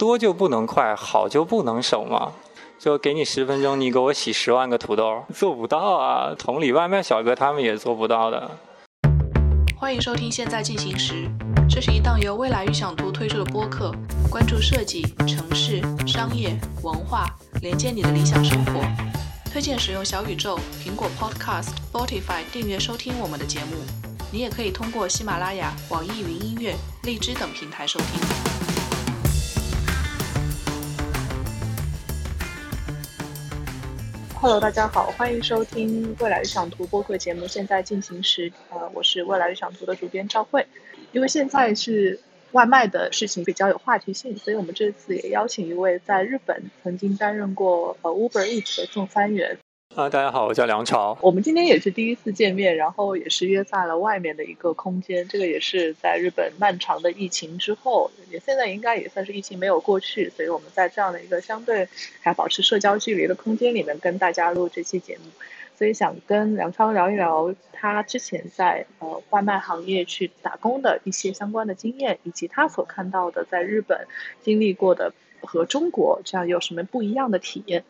多就不能快，好就不能省吗？就给你十分钟，你给我洗十万个土豆，做不到啊！同理，外卖小哥他们也做不到的。欢迎收听《现在进行时》，这是一档由未来预想图推出的播客，关注设计、城市、商业、文化，连接你的理想生活。推荐使用小宇宙、苹果 Podcast、Spotify 订阅收听我们的节目。你也可以通过喜马拉雅、网易云音乐、荔枝等平台收听。Hello，大家好，欢迎收听未来理想图播客节目。现在进行时，呃，我是未来理想图的主编赵慧。因为现在是外卖的事情比较有话题性，所以我们这次也邀请一位在日本曾经担任过呃 Uber Eats 的送餐员。啊，大家好，我叫梁朝。我们今天也是第一次见面，然后也是约在了外面的一个空间。这个也是在日本漫长的疫情之后，也现在应该也算是疫情没有过去，所以我们在这样的一个相对还保持社交距离的空间里面跟大家录这期节目。所以想跟梁超聊一聊他之前在呃外卖行业去打工的一些相关的经验，以及他所看到的在日本经历过的和中国这样有什么不一样的体验。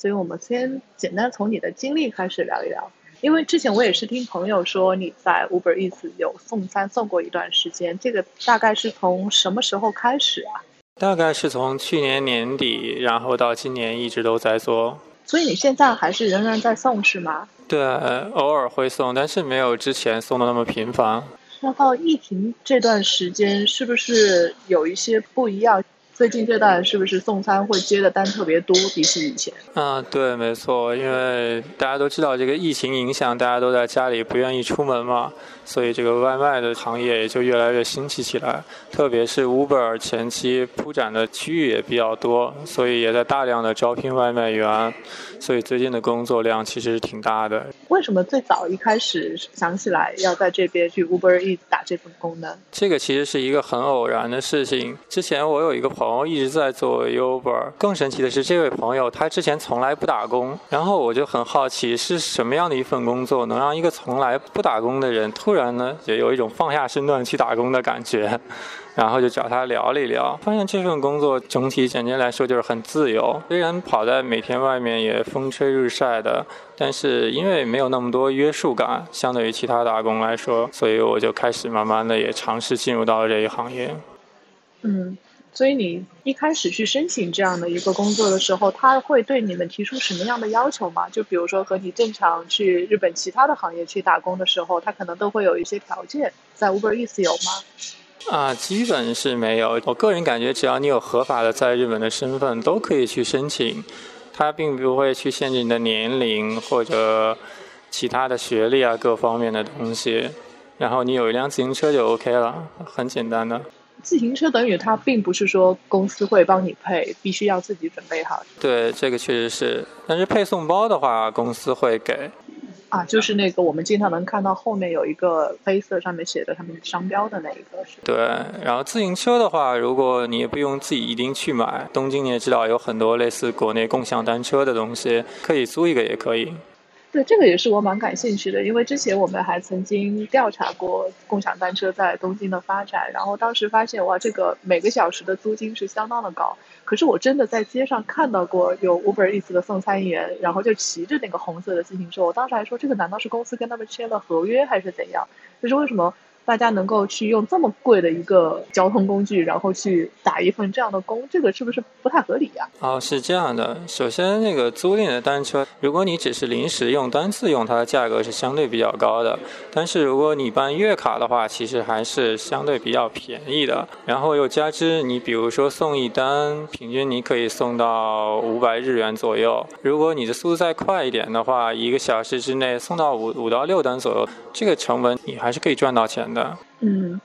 所以我们先简单从你的经历开始聊一聊，因为之前我也是听朋友说你在 Uber Eats 有送餐送过一段时间，这个大概是从什么时候开始啊？大概是从去年年底，然后到今年一直都在做。所以你现在还是仍然在送是吗？对，偶尔会送，但是没有之前送的那么频繁。那到疫情这段时间，是不是有一些不一样？最近这段是不是送餐会接的单特别多，比起以前？嗯，对，没错，因为大家都知道这个疫情影响，大家都在家里不愿意出门嘛。所以这个外卖的行业也就越来越兴起起来，特别是 Uber 前期铺展的区域也比较多，所以也在大量的招聘外卖员，所以最近的工作量其实是挺大的。为什么最早一开始想起来要在这边去 Uber Eats 打这份工呢？这个其实是一个很偶然的事情。之前我有一个朋友一直在做 Uber，更神奇的是这位朋友他之前从来不打工，然后我就很好奇是什么样的一份工作能让一个从来不打工的人突然。然呢，也有一种放下身段去打工的感觉，然后就找他聊了一聊，发现这份工作整体简单来说就是很自由。虽然跑在每天外面也风吹日晒的，但是因为没有那么多约束感，相对于其他打工来说，所以我就开始慢慢的也尝试进入到了这一行业。嗯。所以你一开始去申请这样的一个工作的时候，他会对你们提出什么样的要求吗？就比如说和你正常去日本其他的行业去打工的时候，他可能都会有一些条件，在 Uber Eats 有吗？啊，基本是没有。我个人感觉，只要你有合法的在日本的身份，都可以去申请。它并不会去限制你的年龄或者其他的学历啊，各方面的东西。然后你有一辆自行车就 OK 了，很简单的。自行车等于它并不是说公司会帮你配，必须要自己准备好。对，这个确实是。但是配送包的话，公司会给。啊，就是那个我们经常能看到后面有一个黑色上面写的他们商标的那一个。是。对，然后自行车的话，如果你也不用自己一定去买，东京你也知道有很多类似国内共享单车的东西，可以租一个也可以。对，这个也是我蛮感兴趣的，因为之前我们还曾经调查过共享单车在东京的发展，然后当时发现哇，这个每个小时的租金是相当的高。可是我真的在街上看到过有 Uber Eats 的送餐员，然后就骑着那个红色的自行车，我当时还说这个难道是公司跟他们签了合约还是怎样？就是为什么？大家能够去用这么贵的一个交通工具，然后去打一份这样的工，这个是不是不太合理呀？哦，是这样的。首先，那个租赁的单车，如果你只是临时用、单次用，它的价格是相对比较高的。但是，如果你办月卡的话，其实还是相对比较便宜的。然后又加之，你比如说送一单，平均你可以送到五百日元左右。如果你的速度再快一点的话，一个小时之内送到五五到六单左右，这个成本你还是可以赚到钱的。嗯，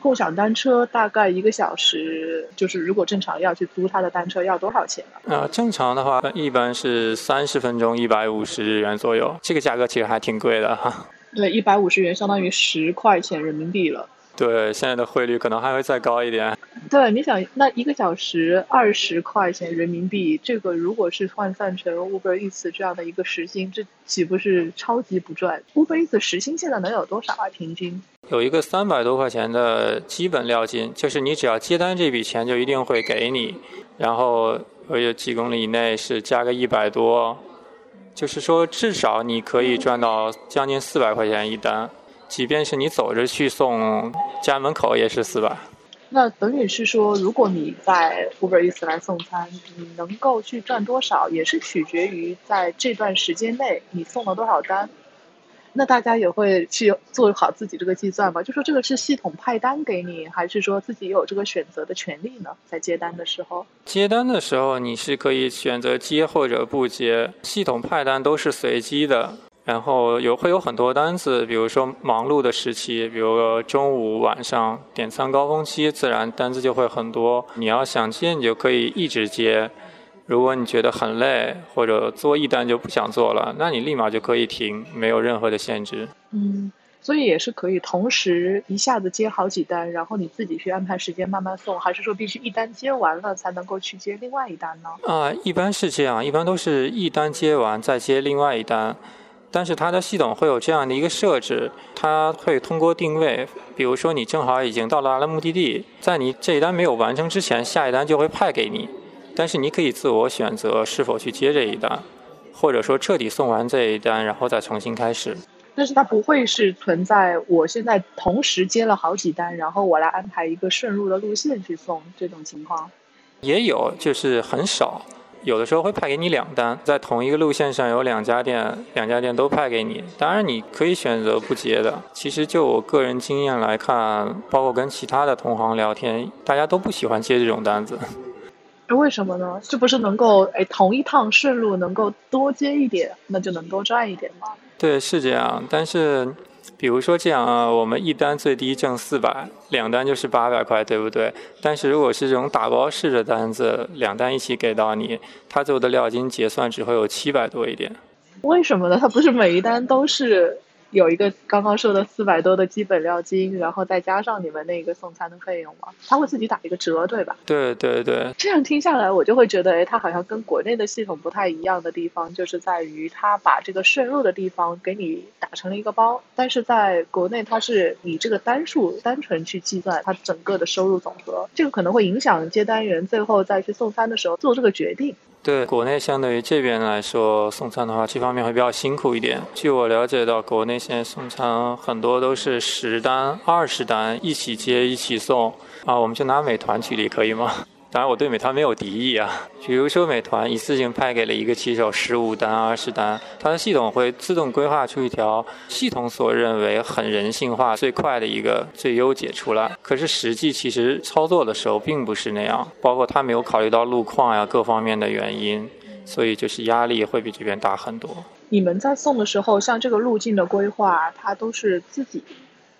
共享单车大概一个小时，就是如果正常要去租他的单车，要多少钱呢？啊，正常的话一般是三十分钟一百五十日元左右，这个价格其实还挺贵的哈。对，一百五十元相当于十块钱人民币了。对，现在的汇率可能还会再高一点。对，你想，那一个小时二十块钱人民币，这个如果是换算成 Uber Eats 这样的一个时薪，这岂不是超级不赚？Uber Eats 时薪现在能有多少啊？平均？有一个三百多块钱的基本料金，就是你只要接单这笔钱就一定会给你，然后有几公里以内是加个一百多，就是说至少你可以赚到将近四百块钱一单，即便是你走着去送，家门口也是四百。那等于是说，如果你在 Uber Eats 来送餐，你能够去赚多少，也是取决于在这段时间内你送了多少单。那大家也会去做好自己这个计算吧？就说这个是系统派单给你，还是说自己有这个选择的权利呢？在接单的时候，接单的时候你是可以选择接或者不接，系统派单都是随机的。然后有会有很多单子，比如说忙碌的时期，比如说中午、晚上点餐高峰期，自然单子就会很多。你要想接，你就可以一直接；如果你觉得很累，或者做一单就不想做了，那你立马就可以停，没有任何的限制。嗯，所以也是可以同时一下子接好几单，然后你自己去安排时间慢慢送，还是说必须一单接完了才能够去接另外一单呢？啊，一般是这样，一般都是一单接完再接另外一单。但是它的系统会有这样的一个设置，它会通过定位，比如说你正好已经到达了目的地，在你这一单没有完成之前，下一单就会派给你。但是你可以自我选择是否去接这一单，或者说彻底送完这一单，然后再重新开始。但是它不会是存在我现在同时接了好几单，然后我来安排一个顺路的路线去送这种情况。也有，就是很少。有的时候会派给你两单，在同一个路线上有两家店，两家店都派给你。当然你可以选择不接的。其实就我个人经验来看，包括跟其他的同行聊天，大家都不喜欢接这种单子。为什么呢？这不是能够哎同一趟顺路能够多接一点，那就能多赚一点吗？对，是这样。但是。比如说这样啊，我们一单最低挣四百，两单就是八百块，对不对？但是如果是这种打包式的单子，两单一起给到你，他最后的料金结算只会有七百多一点。为什么呢？他不是每一单都是？有一个刚刚说的四百多的基本料金，然后再加上你们那个送餐的费用嘛，他会自己打一个折，对吧？对对对。这样听下来，我就会觉得，哎，他好像跟国内的系统不太一样的地方，就是在于他把这个顺路的地方给你打成了一个包，但是在国内，它是以这个单数单纯去计算它整个的收入总和，这个可能会影响接单员最后再去送餐的时候做这个决定。对，国内相对于这边来说，送餐的话，这方面会比较辛苦一点。据我了解到，国内现在送餐很多都是十单、二十单一起接一起送啊。我们就拿美团举例，可以吗？当然，我对美团没有敌意啊。比如说，美团一次性派给了一个骑手十五单、二十单，它的系统会自动规划出一条系统所认为很人性化、最快的一个最优解出来。可是实际其实操作的时候并不是那样，包括它没有考虑到路况呀各方面的原因，所以就是压力会比这边大很多。你们在送的时候，像这个路径的规划，它都是自己。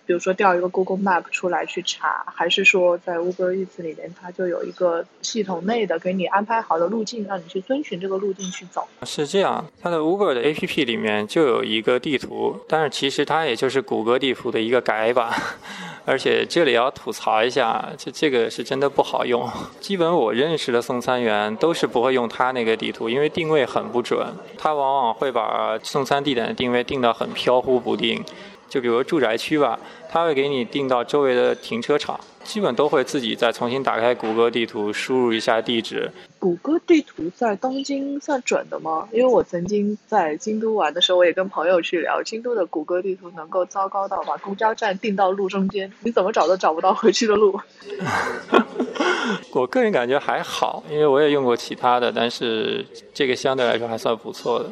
比如说调一个 Google Map 出来去查，还是说在 Uber Eats 里面，它就有一个系统内的给你安排好的路径，让你去遵循这个路径去走。是这样，它的 Uber 的 APP 里面就有一个地图，但是其实它也就是谷歌地图的一个改版，而且这里要吐槽一下，这这个是真的不好用。基本我认识的送餐员都是不会用它那个地图，因为定位很不准，它往往会把送餐地点的定位定得很飘忽不定。就比如住宅区吧，它会给你定到周围的停车场，基本都会自己再重新打开谷歌地图，输入一下地址。谷歌地图在东京算准的吗？因为我曾经在京都玩的时候，我也跟朋友去聊，京都的谷歌地图能够糟糕到把公交站定到路中间，你怎么找都找不到回去的路。我个人感觉还好，因为我也用过其他的，但是这个相对来说还算不错的。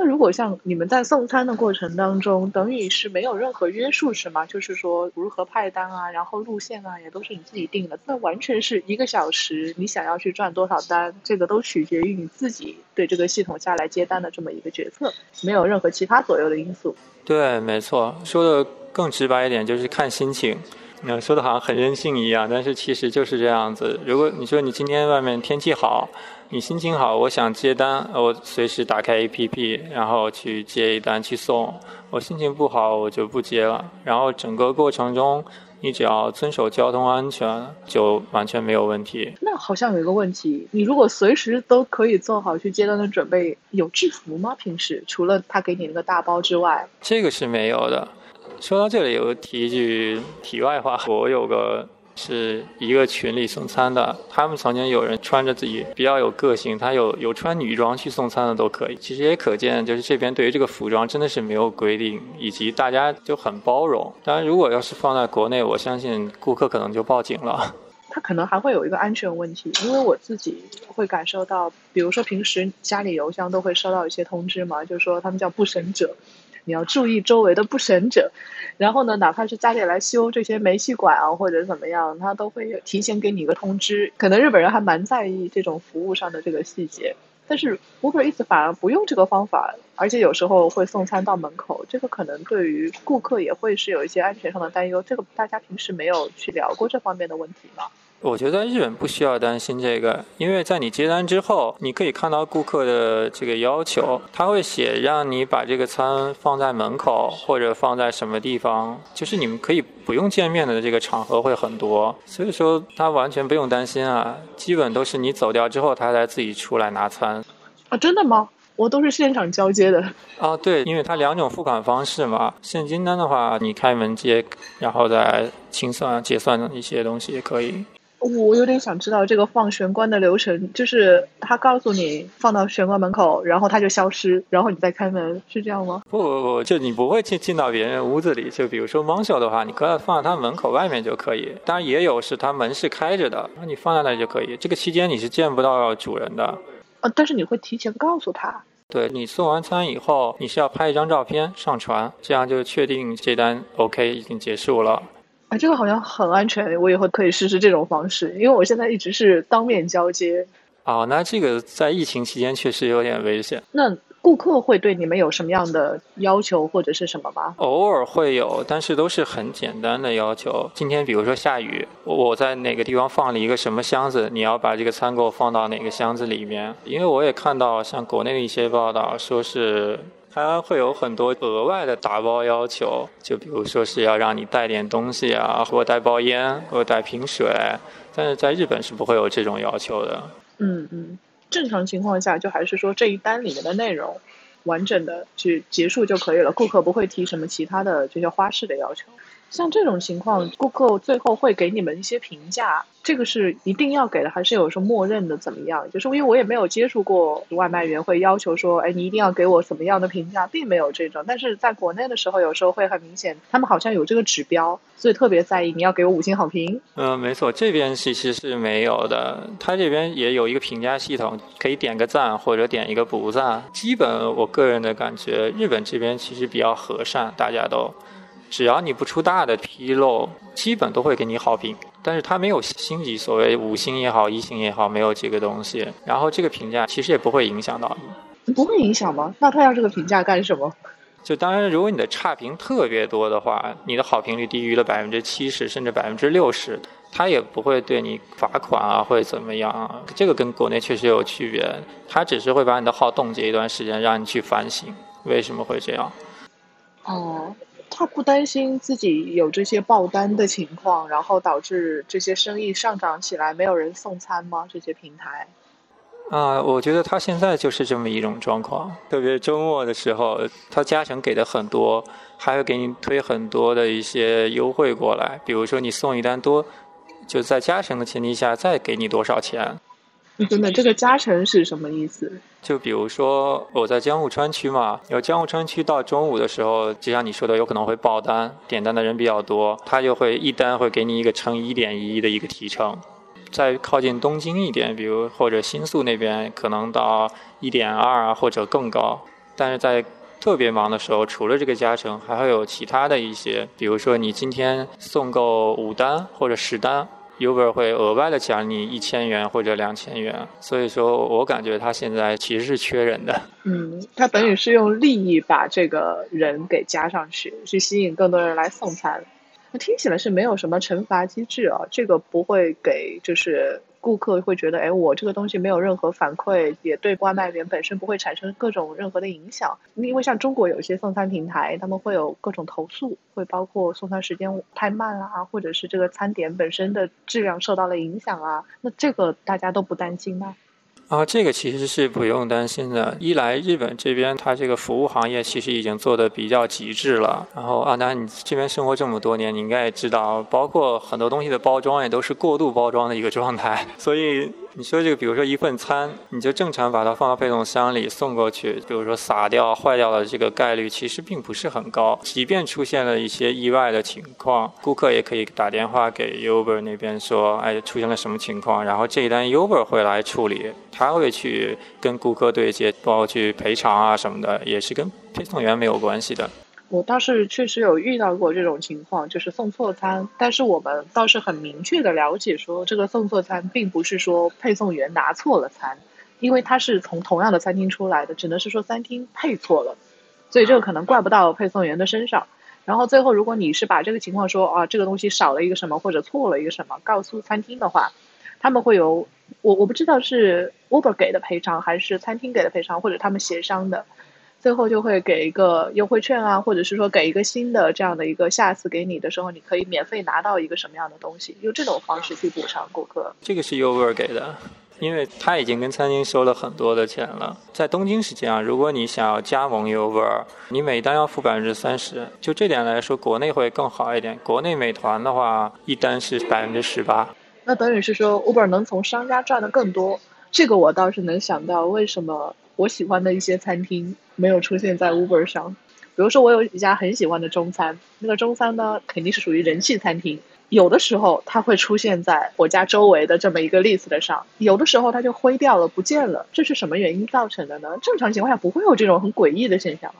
那如果像你们在送餐的过程当中，等于是没有任何约束是吗？就是说如何派单啊，然后路线啊，也都是你自己定的。那完全是一个小时，你想要去赚多少单，这个都取决于你自己对这个系统下来接单的这么一个决策，没有任何其他左右的因素。对，没错，说的更直白一点，就是看心情。那说的好像很任性一样，但是其实就是这样子。如果你说你今天外面天气好，你心情好，我想接单，我随时打开 APP，然后去接一单去送。我心情不好，我就不接了。然后整个过程中，你只要遵守交通安全，就完全没有问题。那好像有一个问题，你如果随时都可以做好去接单的准备，有制服吗？平时除了他给你那个大包之外，这个是没有的。说到这里，我提一句题外话，我有个。是一个群里送餐的，他们曾经有人穿着自己比较有个性，他有有穿女装去送餐的都可以。其实也可见，就是这边对于这个服装真的是没有规定，以及大家就很包容。当然，如果要是放在国内，我相信顾客可能就报警了。他可能还会有一个安全问题，因为我自己会感受到，比如说平时家里邮箱都会收到一些通知嘛，就是说他们叫不审者。你要注意周围的不审者，然后呢，哪怕是家里来修这些煤气管啊，或者怎么样，他都会提前给你一个通知。可能日本人还蛮在意这种服务上的这个细节，但是 Uber Eats 反而不用这个方法，而且有时候会送餐到门口，这个可能对于顾客也会是有一些安全上的担忧。这个大家平时没有去聊过这方面的问题吗？我觉得日本不需要担心这个，因为在你接单之后，你可以看到顾客的这个要求，他会写让你把这个餐放在门口或者放在什么地方，就是你们可以不用见面的这个场合会很多，所以说他完全不用担心啊，基本都是你走掉之后，他才自己出来拿餐。啊，真的吗？我都是现场交接的。啊，对，因为它两种付款方式嘛，现金单的话，你开门接，然后再清算结算一些东西也可以。我有点想知道这个放玄关的流程，就是他告诉你放到玄关门口，然后他就消失，然后你再开门，是这样吗？不不不，就你不会进进到别人屋子里，就比如说猫秀的话，你可以放在他门口外面就可以。当然也有是他门是开着的，那你放在那里就可以。这个期间你是见不到主人的。啊，但是你会提前告诉他。对你送完餐以后，你是要拍一张照片上传，这样就确定这单 OK 已经结束了。啊，这个好像很安全，我以后可以试试这种方式，因为我现在一直是当面交接。哦，那这个在疫情期间确实有点危险。那顾客会对你们有什么样的要求或者是什么吗？偶尔会有，但是都是很简单的要求。今天比如说下雨，我在哪个地方放了一个什么箱子，你要把这个餐给我放到哪个箱子里面。因为我也看到像国内的一些报道，说是。它会有很多额外的打包要求，就比如说是要让你带点东西啊，或带包烟，或带瓶水，但是在日本是不会有这种要求的。嗯嗯，正常情况下就还是说这一单里面的内容完整的去结束就可以了，顾客不会提什么其他的这些花式的要求。像这种情况，顾客最后会给你们一些评价，这个是一定要给的，还是有时候默认的怎么样？就是因为我也没有接触过外卖员会要求说，哎，你一定要给我什么样的评价，并没有这种。但是在国内的时候，有时候会很明显，他们好像有这个指标，所以特别在意你要给我五星好评。嗯，没错，这边其实是没有的，他这边也有一个评价系统，可以点个赞或者点一个不赞。基本我个人的感觉，日本这边其实比较和善，大家都。只要你不出大的纰漏，基本都会给你好评。但是它没有星级，所谓五星也好，一星也好，没有这个东西。然后这个评价其实也不会影响到你。不会影响吗？那他要这个评价干什么？就当然，如果你的差评特别多的话，你的好评率低于了百分之七十甚至百分之六十，他也不会对你罚款啊，或者怎么样。这个跟国内确实有区别，他只是会把你的号冻结一段时间，让你去反省为什么会这样。哦。他不担心自己有这些爆单的情况，然后导致这些生意上涨起来，没有人送餐吗？这些平台？啊，我觉得他现在就是这么一种状况，特别周末的时候，他加成给的很多，还会给你推很多的一些优惠过来，比如说你送一单多，就在加成的前提下再给你多少钱。等等，这个加成是什么意思？就比如说我在江户川区嘛，有江户川区到中午的时候，就像你说的，有可能会爆单，点单的人比较多，他就会一单会给你一个乘一点一的一个提成。再靠近东京一点，比如或者新宿那边，可能到一点二啊或者更高。但是在特别忙的时候，除了这个加成，还会有其他的一些，比如说你今天送够五单或者十单。Uber 会额外的奖你一千元或者两千元，所以说我感觉他现在其实是缺人的。嗯，他等于是用利益把这个人给加上去，去吸引更多人来送餐。那听起来是没有什么惩罚机制啊，这个不会给就是。顾客会觉得，哎，我这个东西没有任何反馈，也对外卖员本身不会产生各种任何的影响。因为像中国有一些送餐平台，他们会有各种投诉，会包括送餐时间太慢啦，或者是这个餐点本身的质量受到了影响啊。那这个大家都不担心吗？啊这个其实是不用担心的。一来，日本这边它这个服务行业其实已经做的比较极致了。然后，阿南，你这边生活这么多年，你应该也知道，包括很多东西的包装也都是过度包装的一个状态。所以，你说这个，比如说一份餐，你就正常把它放到配送箱里送过去，比如说洒掉、坏掉的这个概率其实并不是很高。即便出现了一些意外的情况，顾客也可以打电话给 Uber 那边说，哎，出现了什么情况，然后这一单 Uber 会来处理。他会去跟顾客对接，包括去赔偿啊什么的，也是跟配送员没有关系的。我倒是确实有遇到过这种情况，就是送错餐，但是我们倒是很明确的了解说，这个送错餐并不是说配送员拿错了餐，因为他是从同样的餐厅出来的，只能是说餐厅配错了，所以这个可能怪不到配送员的身上。然后最后，如果你是把这个情况说啊，这个东西少了一个什么或者错了一个什么，告诉餐厅的话，他们会有。我我不知道是 Uber 给的赔偿还是餐厅给的赔偿，或者他们协商的，最后就会给一个优惠券啊，或者是说给一个新的这样的一个，下次给你的时候你可以免费拿到一个什么样的东西，用这种方式去补偿顾客。这个是 Uber 给的，因为他已经跟餐厅收了很多的钱了。在东京是这样，如果你想要加盟 Uber，你每单要付百分之三十。就这点来说，国内会更好一点。国内美团的话，一单是百分之十八。那等于是说，Uber 能从商家赚的更多，这个我倒是能想到为什么我喜欢的一些餐厅没有出现在 Uber 上。比如说，我有一家很喜欢的中餐，那个中餐呢肯定是属于人气餐厅，有的时候它会出现在我家周围的这么一个 list 的上，有的时候它就灰掉了、不见了，这是什么原因造成的呢？正常情况下不会有这种很诡异的现象。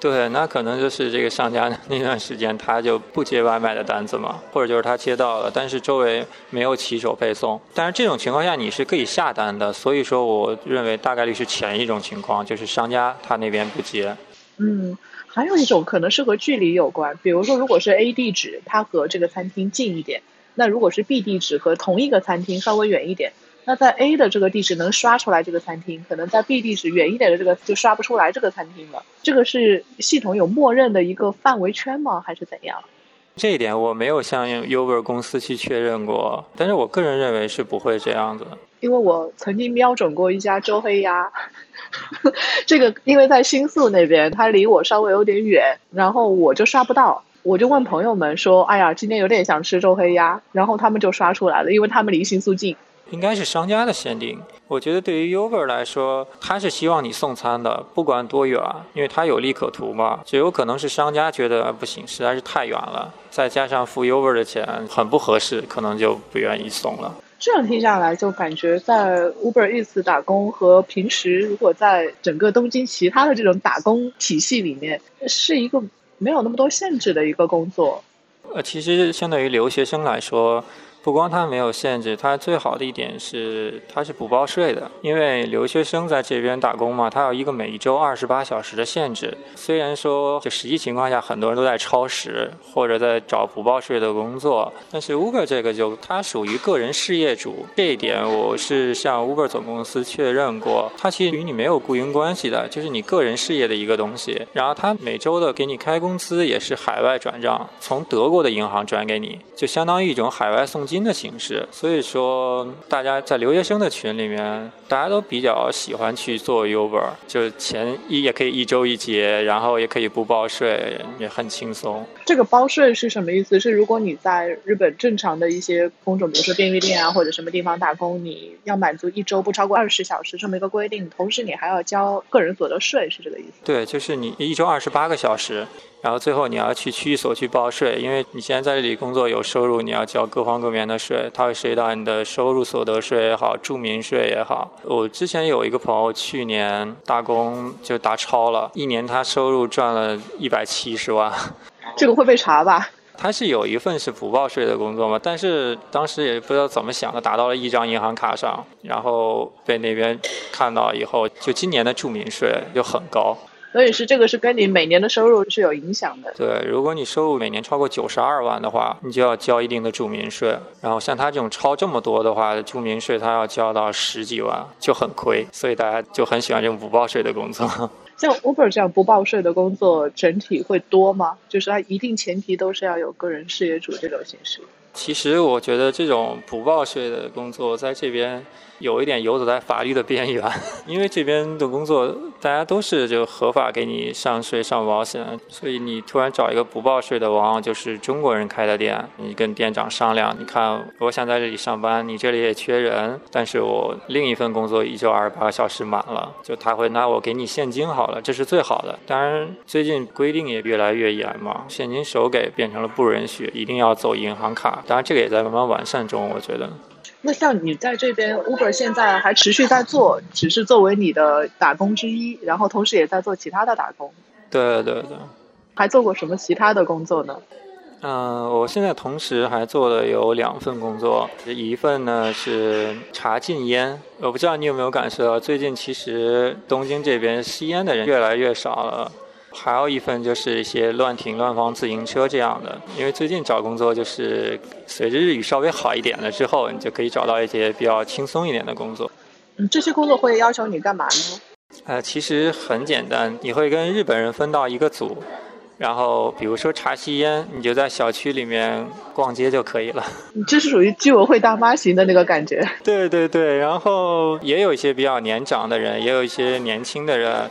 对，那可能就是这个商家那段时间他就不接外卖的单子嘛，或者就是他接到了，但是周围没有骑手配送。但是这种情况下你是可以下单的，所以说我认为大概率是前一种情况，就是商家他那边不接。嗯，还有一种可能是和距离有关，比如说如果是 A 地址，它和这个餐厅近一点，那如果是 B 地址和同一个餐厅稍微远一点。那在 A 的这个地址能刷出来这个餐厅，可能在 B 地址远一点的这个就刷不出来这个餐厅了。这个是系统有默认的一个范围圈吗？还是怎样？这一点我没有向 Uber 公司去确认过，但是我个人认为是不会这样子。因为我曾经瞄准过一家周黑鸭，这个因为在新宿那边，它离我稍微有点远，然后我就刷不到，我就问朋友们说：“哎呀，今天有点想吃周黑鸭。”然后他们就刷出来了，因为他们离新宿近。应该是商家的限定。我觉得对于 Uber 来说，他是希望你送餐的，不管多远，因为他有利可图嘛。就有可能是商家觉得不行，实在是太远了，再加上付 Uber 的钱很不合适，可能就不愿意送了。这样听下来，就感觉在 Uber Eats 打工和平时如果在整个东京其他的这种打工体系里面，是一个没有那么多限制的一个工作。呃，其实相对于留学生来说。不光它没有限制，它最好的一点是它是不报税的。因为留学生在这边打工嘛，它有一个每一周二十八小时的限制。虽然说就实际情况下很多人都在超时或者在找不报税的工作，但是 Uber 这个就它属于个人事业主，这一点我是向 Uber 总公司确认过，它其实与你没有雇佣关系的，就是你个人事业的一个东西。然后它每周的给你开工资也是海外转账，从德国的银行转给你，就相当于一种海外送。金的形式，所以说大家在留学生的群里面，大家都比较喜欢去做 Uber，就前一也可以一周一结，然后也可以不报税，也很轻松。这个包税是什么意思？是如果你在日本正常的一些工种，比如说便利店啊或者什么地方打工，你要满足一周不超过二十小时这么一个规定，同时你还要交个人所得税，是这个意思？对，就是你一周二十八个小时。然后最后你要去区域所去报税，因为你现在在这里工作有收入，你要交各方各面的税，它会涉及到你的收入所得税也好，住民税也好。我之前有一个朋友去年打工就打超了，一年他收入赚了一百七十万。这个会被查吧？他是有一份是不报税的工作嘛，但是当时也不知道怎么想的，打到了一张银行卡上，然后被那边看到以后，就今年的住民税就很高。所以是这个是跟你每年的收入是有影响的。对，如果你收入每年超过九十二万的话，你就要交一定的住民税。然后像他这种超这么多的话，住民税他要交到十几万，就很亏。所以大家就很喜欢这种不报税的工作。像 Uber 这样不报税的工作，整体会多吗？就是它一定前提都是要有个人事业主这种形式。其实我觉得这种不报税的工作在这边。有一点游走在法律的边缘，因为这边的工作大家都是就合法给你上税上保险，所以你突然找一个不报税的，往往就是中国人开的店。你跟店长商量，你看我想在这里上班，你这里也缺人，但是我另一份工作一周二十八个小时满了，就他会那我给你现金好了，这是最好的。当然最近规定也越来越严嘛，现金手给变成了不允许，一定要走银行卡。当然这个也在慢慢完善中，我觉得。那像你在这边，Uber 现在还持续在做，只是作为你的打工之一，然后同时也在做其他的打工。对对对。还做过什么其他的工作呢？嗯，我现在同时还做了有两份工作，一份呢是查禁烟。我不知道你有没有感受到，最近其实东京这边吸烟的人越来越少了。还有一份就是一些乱停乱放自行车这样的，因为最近找工作就是随着日语稍微好一点了之后，你就可以找到一些比较轻松一点的工作。嗯，这些工作会要求你干嘛呢？呃，其实很简单，你会跟日本人分到一个组，然后比如说查吸烟，你就在小区里面逛街就可以了。你这是属于居委会大妈型的那个感觉。对对对，然后也有一些比较年长的人，也有一些年轻的人。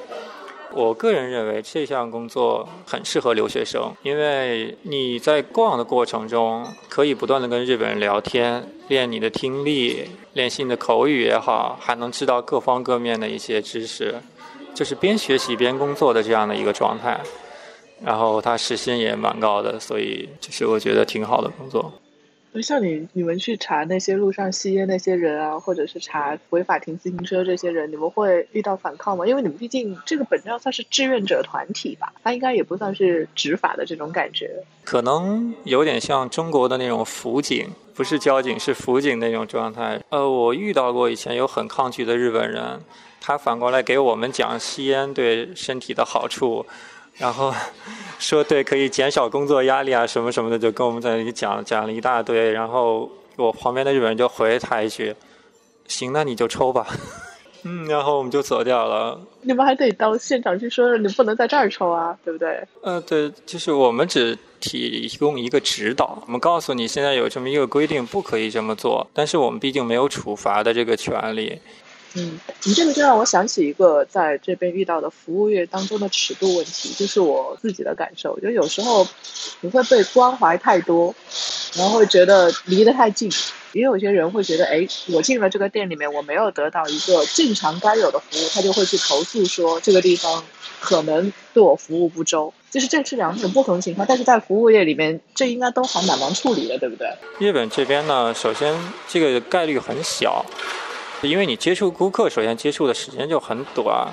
我个人认为这项工作很适合留学生，因为你在逛的过程中可以不断的跟日本人聊天，练你的听力，练习你的口语也好，还能知道各方各面的一些知识，就是边学习边工作的这样的一个状态。然后他时薪也蛮高的，所以就是我觉得挺好的工作。像你你们去查那些路上吸烟那些人啊，或者是查违法停自行车这些人，你们会遇到反抗吗？因为你们毕竟这个本质上算是志愿者团体吧，他应该也不算是执法的这种感觉。可能有点像中国的那种辅警，不是交警，是辅警那种状态。呃，我遇到过以前有很抗拒的日本人，他反过来给我们讲吸烟对身体的好处。然后说对，可以减少工作压力啊，什么什么的，就跟我们在那里讲讲了一大堆。然后我旁边的日本人就回他一句：“行，那你就抽吧。”嗯，然后我们就走掉了。你们还得到现场去说，你不能在这儿抽啊，对不对？呃，对，就是我们只提供一个指导，我们告诉你现在有这么一个规定，不可以这么做。但是我们毕竟没有处罚的这个权利。嗯，你这个就让我想起一个在这边遇到的服务业当中的尺度问题，就是我自己的感受，就有时候你会被关怀太多，然后会觉得离得太近，也有些人会觉得，哎，我进了这个店里面，我没有得到一个正常该有的服务，他就会去投诉说这个地方可能对我服务不周，就是这是两种不同情况，但是在服务业里面，这应该都还蛮难处理的，对不对？日本这边呢，首先这个概率很小。因为你接触顾客，首先接触的时间就很短，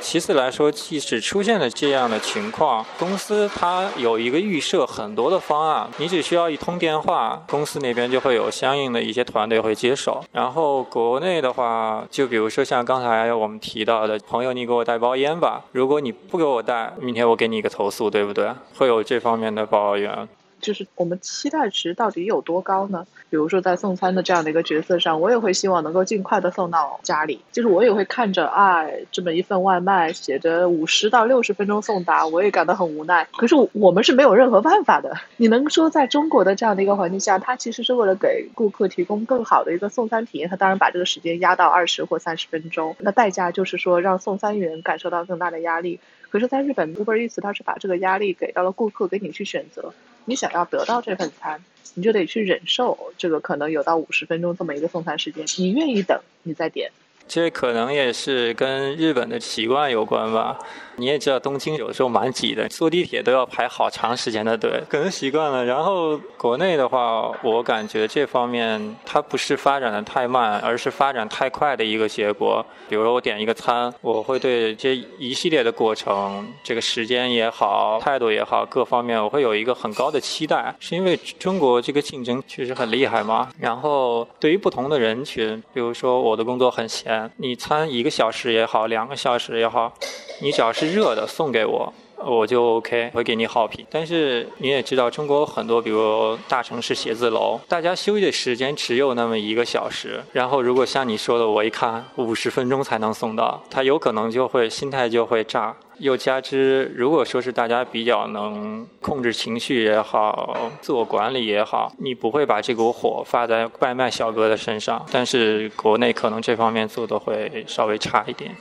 其次来说，即使出现了这样的情况，公司它有一个预设很多的方案，你只需要一通电话，公司那边就会有相应的一些团队会接手。然后国内的话，就比如说像刚才我们提到的朋友，你给我带包烟吧，如果你不给我带，明天我给你一个投诉，对不对？会有这方面的抱怨。就是我们期待值到底有多高呢？比如说在送餐的这样的一个角色上，我也会希望能够尽快的送到家里。就是我也会看着啊，这么一份外卖写着五十到六十分钟送达，我也感到很无奈。可是我们是没有任何办法的。你能说在中国的这样的一个环境下，它其实是为了给顾客提供更好的一个送餐体验，它当然把这个时间压到二十或三十分钟。那代价就是说让送餐员感受到更大的压力。可是，在日本，Uber Eats 它是把这个压力给到了顾客，给你去选择。你想要得到这份餐，你就得去忍受这个可能有到五十分钟这么一个送餐时间。你愿意等，你再点。这可能也是跟日本的习惯有关吧。你也知道，东京有时候蛮挤的，坐地铁都要排好长时间的队，可能习惯了。然后国内的话，我感觉这方面它不是发展的太慢，而是发展太快的一个结果。比如说我点一个餐，我会对这一系列的过程，这个时间也好，态度也好，各方面我会有一个很高的期待，是因为中国这个竞争确实很厉害嘛。然后对于不同的人群，比如说我的工作很闲，你餐一个小时也好，两个小时也好，你只要是热的送给我，我就 OK，会给你好评。但是你也知道，中国很多，比如大城市写字楼，大家休息的时间只有那么一个小时。然后如果像你说的，我一看五十分钟才能送到，他有可能就会心态就会炸。又加之，如果说是大家比较能控制情绪也好，自我管理也好，你不会把这股火发在外卖小哥的身上。但是国内可能这方面做的会稍微差一点。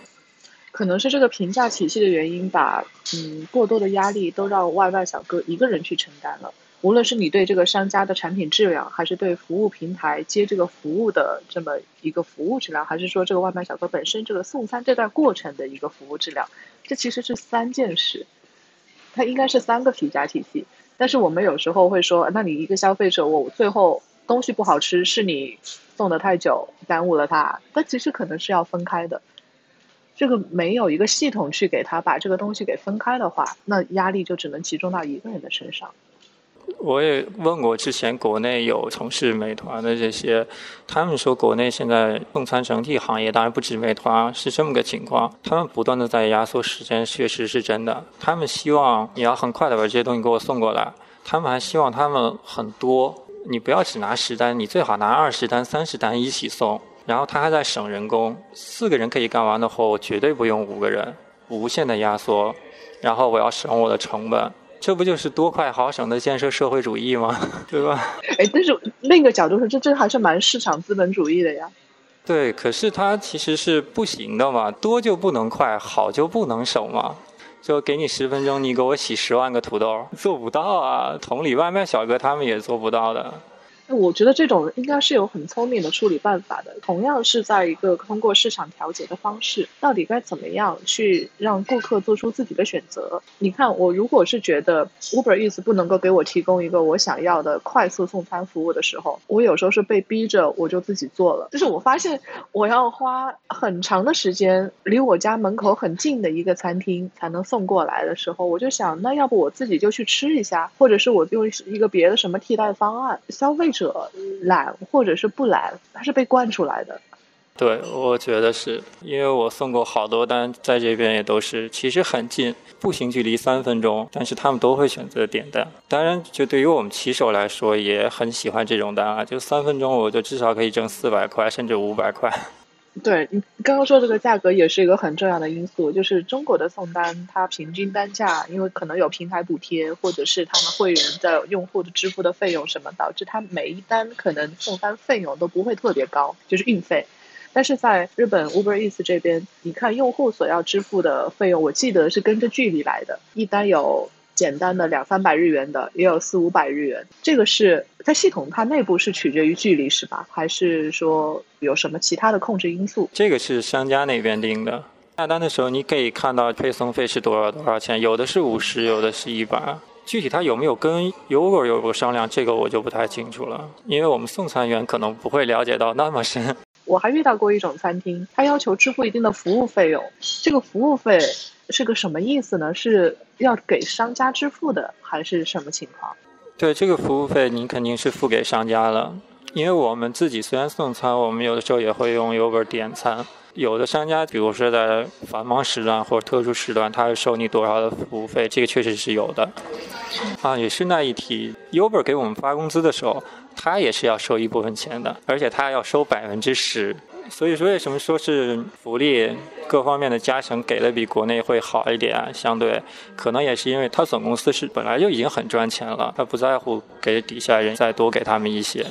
可能是这个评价体系的原因，吧嗯过多的压力都让外卖小哥一个人去承担了。无论是你对这个商家的产品质量，还是对服务平台接这个服务的这么一个服务质量，还是说这个外卖小哥本身这个送餐这段过程的一个服务质量，这其实是三件事，它应该是三个评价体系。但是我们有时候会说，那你一个消费者，我最后东西不好吃，是你送的太久耽误了他，但其实可能是要分开的。这个没有一个系统去给他把这个东西给分开的话，那压力就只能集中到一个人的身上。我也问过之前国内有从事美团的这些，他们说国内现在送餐整体行业，当然不止美团是这么个情况，他们不断的在压缩时间，确实是真的。他们希望你要很快的把这些东西给我送过来，他们还希望他们很多，你不要只拿十单，你最好拿二十单、三十单一起送。然后他还在省人工，四个人可以干完的活，我绝对不用五个人，无限的压缩，然后我要省我的成本，这不就是多快好省的建设社会主义吗？对吧？哎，但是另一个角度说，这这还是蛮市场资本主义的呀。对，可是它其实是不行的嘛，多就不能快，好就不能省嘛。就给你十分钟，你给我洗十万个土豆，做不到啊。同理，外卖小哥他们也做不到的。我觉得这种应该是有很聪明的处理办法的。同样是在一个通过市场调节的方式，到底该怎么样去让顾客做出自己的选择？你看，我如果是觉得 Uber Eats 不能够给我提供一个我想要的快速送餐服务的时候，我有时候是被逼着我就自己做了。就是我发现我要花很长的时间，离我家门口很近的一个餐厅才能送过来的时候，我就想，那要不我自己就去吃一下，或者是我用一个别的什么替代方案？消费者。者懒或者是不懒，他是被惯出来的。对，我觉得是因为我送过好多单，在这边也都是，其实很近，步行距离三分钟，但是他们都会选择点单。当然，就对于我们骑手来说，也很喜欢这种单啊，就三分钟我就至少可以挣四百块，甚至五百块。对你刚刚说这个价格也是一个很重要的因素，就是中国的送单，它平均单价，因为可能有平台补贴，或者是他们会员的用户的支付的费用什么，导致它每一单可能送单费用都不会特别高，就是运费。但是在日本 Uber Eats 这边，你看用户所要支付的费用，我记得是跟着距离来的，一单有。简单的两三百日元的，也有四五百日元。这个是在系统它内部是取决于距离是吧？还是说有什么其他的控制因素？这个是商家那边定的。下单的时候你可以看到配送费是多少多少钱，有的是五十，有的是一百。具体他有没有跟 Uber 有过商量，这个我就不太清楚了，因为我们送餐员可能不会了解到那么深。我还遇到过一种餐厅，他要求支付一定的服务费用，这个服务费是个什么意思呢？是要给商家支付的，还是什么情况？对，这个服务费您肯定是付给商家了，因为我们自己虽然送餐，我们有的时候也会用 Uber 点餐。有的商家，比如说在繁忙时段或者特殊时段，他会收你多少的服务费，这个确实是有的。啊，也是那一提，Uber 给我们发工资的时候，他也是要收一部分钱的，而且他要收百分之十。所以说，为什么说是福利各方面的加成给的比国内会好一点？相对可能也是因为他总公司是本来就已经很赚钱了，他不在乎给底下人再多给他们一些。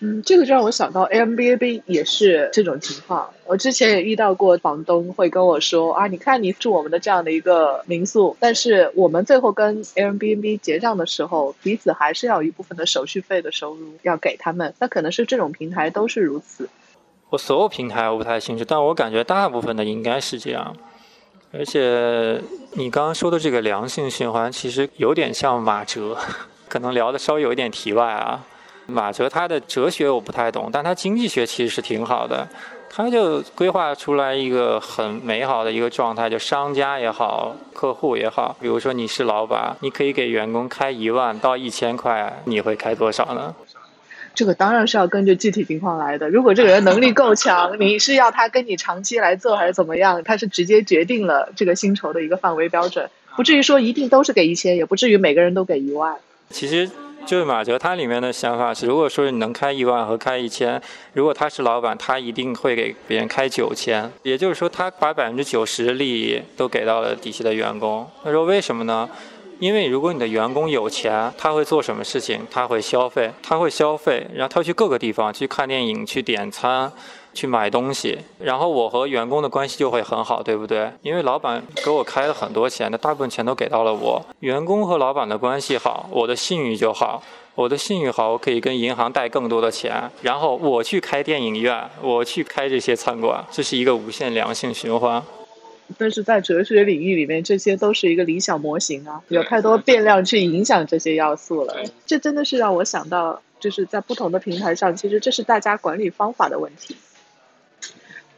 嗯，这个就让我想到 Airbnb 也是这种情况。我之前也遇到过房东会跟我说啊，你看你住我们的这样的一个民宿，但是我们最后跟 Airbnb 结账的时候，彼此还是要一部分的手续费的收入要给他们。那可能是这种平台都是如此。我所有平台我不太清楚，但我感觉大部分的应该是这样。而且你刚刚说的这个良性循环，其实有点像马哲，可能聊的稍微有一点题外啊。马哲他的哲学我不太懂，但他经济学其实是挺好的。他就规划出来一个很美好的一个状态，就商家也好，客户也好。比如说你是老板，你可以给员工开一万到一千块，你会开多少呢？这个当然是要根据具体情况来的。如果这个人能力够强，你是要他跟你长期来做还是怎么样？他是直接决定了这个薪酬的一个范围标准。不至于说一定都是给一千，也不至于每个人都给一万。其实。就是马哲他里面的想法是，如果说你能开一万和开一千，如果他是老板，他一定会给别人开九千。也就是说，他把百分之九十的利益都给到了底下的员工。他说为什么呢？因为如果你的员工有钱，他会做什么事情？他会消费，他会消费，然后他去各个地方去看电影、去点餐。去买东西，然后我和员工的关系就会很好，对不对？因为老板给我开了很多钱，那大部分钱都给到了我。员工和老板的关系好，我的信誉就好，我的信誉好，我可以跟银行贷更多的钱，然后我去开电影院，我去开这些餐馆，这是一个无限良性循环。但是在哲学领域里面，这些都是一个理想模型啊，有太多变量去影响这些要素了。这真的是让我想到，就是在不同的平台上，其实这是大家管理方法的问题。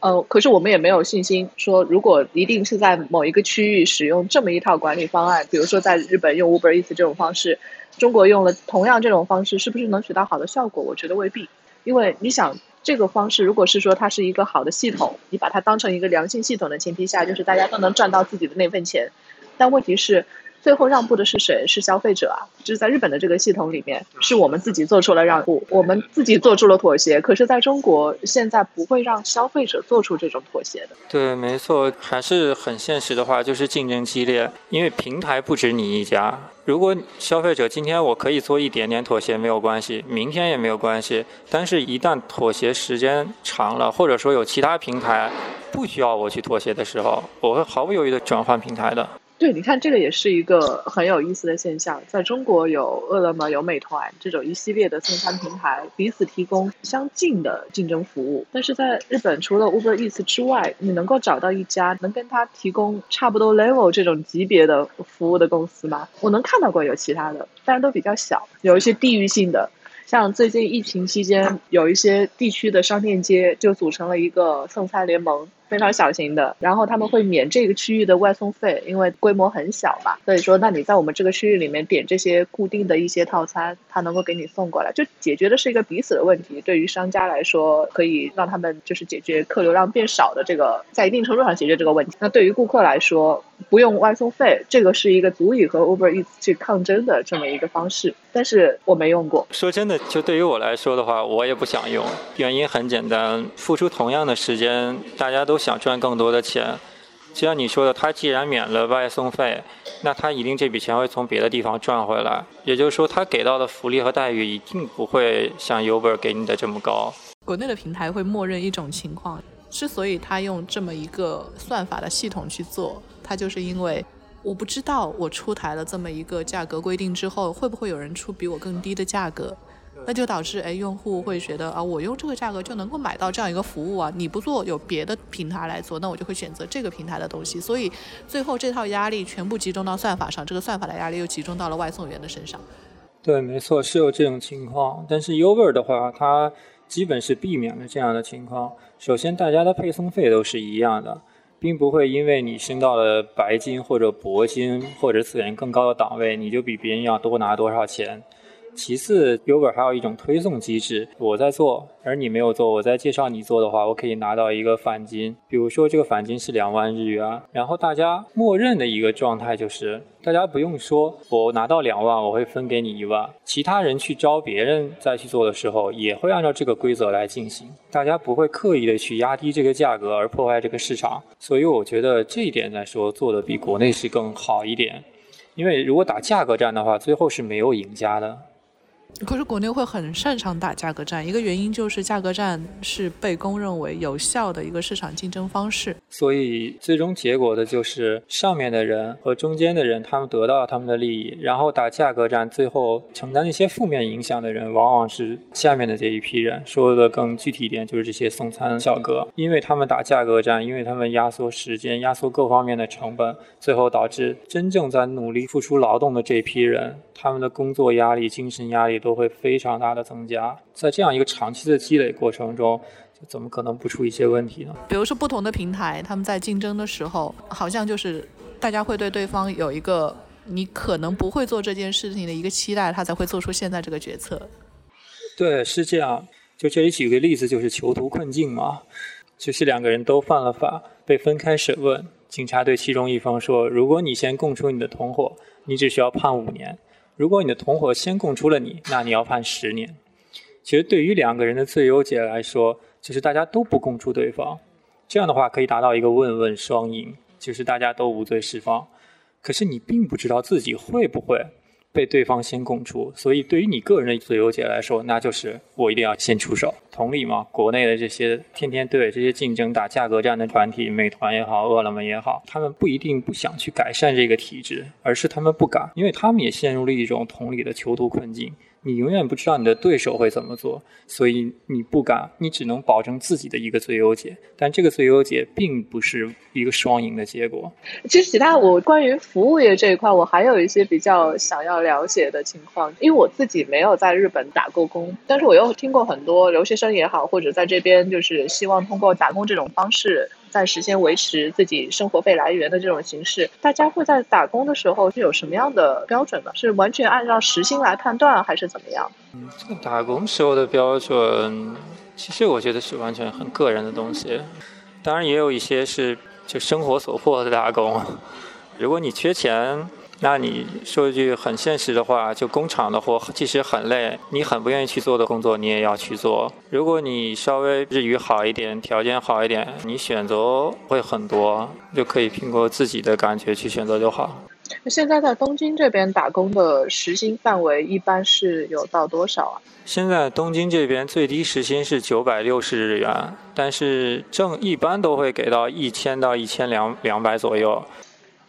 呃，可是我们也没有信心说，如果一定是在某一个区域使用这么一套管理方案，比如说在日本用 Uber Eats 这种方式，中国用了同样这种方式，是不是能取到好的效果？我觉得未必，因为你想，这个方式如果是说它是一个好的系统，你把它当成一个良性系统的前提下，就是大家都能赚到自己的那份钱，但问题是。最后让步的是谁？是消费者啊！就是在日本的这个系统里面，是我们自己做出了让步，我们自己做出了妥协。可是，在中国现在不会让消费者做出这种妥协的。对，没错，还是很现实的话，就是竞争激烈，因为平台不止你一家。如果消费者今天我可以做一点点妥协没有关系，明天也没有关系。但是，一旦妥协时间长了，或者说有其他平台不需要我去妥协的时候，我会毫不犹豫的转换平台的。对，你看这个也是一个很有意思的现象。在中国有饿了么、有美团这种一系列的送餐平台，彼此提供相近的竞争服务。但是在日本，除了 Uber Eats 之外，你能够找到一家能跟它提供差不多 level 这种级别的服务的公司吗？我能看到过有其他的，但是都比较小，有一些地域性的。像最近疫情期间，有一些地区的商店街就组成了一个送餐联盟。非常小型的，然后他们会免这个区域的外送费，因为规模很小嘛。所以说，那你在我们这个区域里面点这些固定的一些套餐，他能够给你送过来，就解决的是一个彼此的问题。对于商家来说，可以让他们就是解决客流量变少的这个，在一定程度上解决这个问题。那对于顾客来说，不用外送费，这个是一个足以和 Uber Eats 去抗争的这么一个方式。但是我没用过。说真的，就对于我来说的话，我也不想用。原因很简单，付出同样的时间，大家都。都想赚更多的钱，就像你说的，他既然免了外送费，那他一定这笔钱会从别的地方赚回来。也就是说，他给到的福利和待遇一定不会像 Uber 给你的这么高。国内的平台会默认一种情况，之所以他用这么一个算法的系统去做，他就是因为我不知道我出台了这么一个价格规定之后，会不会有人出比我更低的价格。那就导致，哎，用户会觉得啊，我用这个价格就能够买到这样一个服务啊，你不做，有别的平台来做，那我就会选择这个平台的东西。所以最后这套压力全部集中到算法上，这个算法的压力又集中到了外送员的身上。对，没错，是有这种情况。但是 Uber 的话，它基本是避免了这样的情况。首先，大家的配送费都是一样的，并不会因为你升到了白金或者铂金或者资源更高的档位，你就比别人要多拿多少钱。其次，Uber 还有一种推送机制，我在做，而你没有做，我在介绍你做的话，我可以拿到一个返金。比如说这个返金是两万日元，然后大家默认的一个状态就是，大家不用说，我拿到两万，我会分给你一万。其他人去招别人再去做的时候，也会按照这个规则来进行，大家不会刻意的去压低这个价格而破坏这个市场。所以我觉得这一点来说，做的比国内是更好一点。因为如果打价格战的话，最后是没有赢家的。可是国内会很擅长打价格战，一个原因就是价格战是被公认为有效的一个市场竞争方式。所以最终结果的就是上面的人和中间的人，他们得到了他们的利益，然后打价格战，最后承担那些负面影响的人，往往是下面的这一批人。说的更具体一点，就是这些送餐小哥，因为他们打价格战，因为他们压缩时间、压缩各方面的成本，最后导致真正在努力付出劳动的这批人，他们的工作压力、精神压力。都会非常大的增加，在这样一个长期的积累过程中，就怎么可能不出一些问题呢？比如说不同的平台，他们在竞争的时候，好像就是大家会对对方有一个你可能不会做这件事情的一个期待，他才会做出现在这个决策。对，是这样。就这里举个例子，就是囚徒困境嘛，就是两个人都犯了法，被分开审问。警察对其中一方说：“如果你先供出你的同伙，你只需要判五年；如果你的同伙先供出了你，那你要判十年。”其实对于两个人的最优解来说，就是大家都不供出对方，这样的话可以达到一个问问双赢，就是大家都无罪释放。可是你并不知道自己会不会。被对方先供出，所以对于你个人的自由解来说，那就是我一定要先出手。同理嘛，国内的这些天天对这些竞争打价格战的团体，美团也好，饿了么也好，他们不一定不想去改善这个体制，而是他们不敢，因为他们也陷入了一种同理的囚徒困境。你永远不知道你的对手会怎么做，所以你不敢，你只能保证自己的一个最优解。但这个最优解并不是一个双赢的结果。其实，其他我关于服务业这一块，我还有一些比较想要了解的情况，因为我自己没有在日本打过工，但是我又听过很多留学生也好，或者在这边就是希望通过打工这种方式。在实现维持自己生活费来源的这种形式，大家会在打工的时候是有什么样的标准呢？是完全按照时薪来判断，还是怎么样？嗯，这个打工时候的标准，其实我觉得是完全很个人的东西。当然，也有一些是就生活所迫的打工。如果你缺钱。那你说一句很现实的话，就工厂的活即使很累，你很不愿意去做的工作，你也要去做。如果你稍微日语好一点，条件好一点，你选择会很多，就可以凭过自己的感觉去选择就好。那现在在东京这边打工的时薪范围一般是有到多少啊？现在东京这边最低时薪是九百六十日元，但是正一般都会给到一千到一千两两百左右。